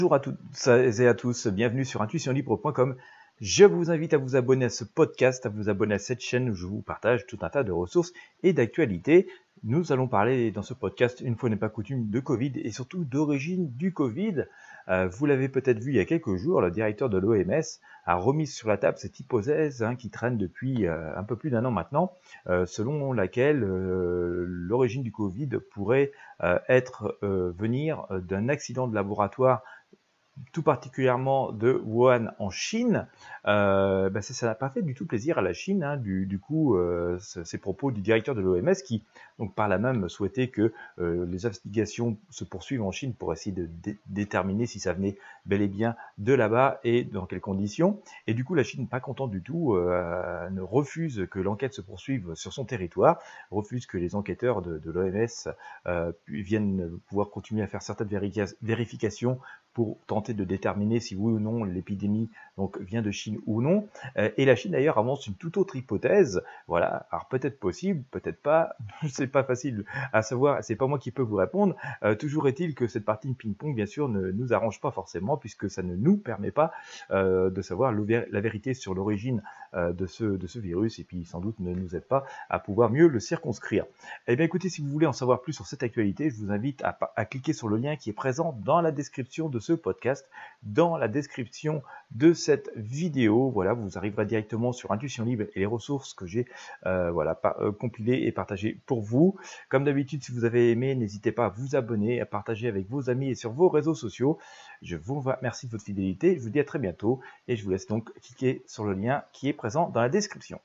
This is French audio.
Bonjour à toutes et à tous, bienvenue sur intuitionlibre.com. Je vous invite à vous abonner à ce podcast, à vous abonner à cette chaîne où je vous partage tout un tas de ressources et d'actualités. Nous allons parler dans ce podcast, une fois n'est pas coutume, de Covid et surtout d'origine du Covid. Euh, vous l'avez peut-être vu il y a quelques jours, le directeur de l'OMS a remis sur la table cette hypothèse hein, qui traîne depuis euh, un peu plus d'un an maintenant, euh, selon laquelle l'origine du Covid pourrait être venir d'un accident de laboratoire tout particulièrement de Wuhan en Chine, euh, ben ça n'a pas fait du tout plaisir à la Chine. Hein, du, coup, euh, ces propos du directeur de l'OMS qui, donc par là même, souhaitait que euh, les investigations se poursuivent en Chine pour essayer de déterminer si ça venait bel et bien de là-bas et dans quelles conditions. Et du coup, la Chine, pas contente du tout, ne refuse que l'enquête se poursuive sur son territoire, refuse que les enquêteurs de, de l'OMS viennent pouvoir continuer à faire certaines vérifications pour tenter de déterminer si oui ou non l'épidémie donc vient de Chine ou non. Euh, et la Chine d'ailleurs avance une toute autre hypothèse. Voilà, alors peut-être possible, peut-être pas. c'est pas facile à savoir. C'est pas moi qui peux vous répondre. Euh, toujours est-il que cette partie de ping-pong, bien sûr, ne nous arrange pas forcément puisque ça ne nous permet pas euh, de savoir la vérité sur l'origine de ce de ce virus et puis sans doute ne nous aide pas à pouvoir mieux le circonscrire. Eh bien, écoutez, si vous voulez en savoir plus sur cette actualité, je vous invite à, à cliquer sur le lien qui est présent dans la description de ce podcast, dans la description de cette vidéo. Voilà, vous arriverez directement sur Intuition Libre et les ressources que j'ai euh, euh, compilées et partagées pour vous. Comme d'habitude, si vous avez aimé, n'hésitez pas à vous abonner, à partager avec vos amis et sur vos réseaux sociaux. Je vous remercie de votre fidélité. Je vous dis à très bientôt et je vous laisse donc cliquer sur le lien qui est présent dans la description.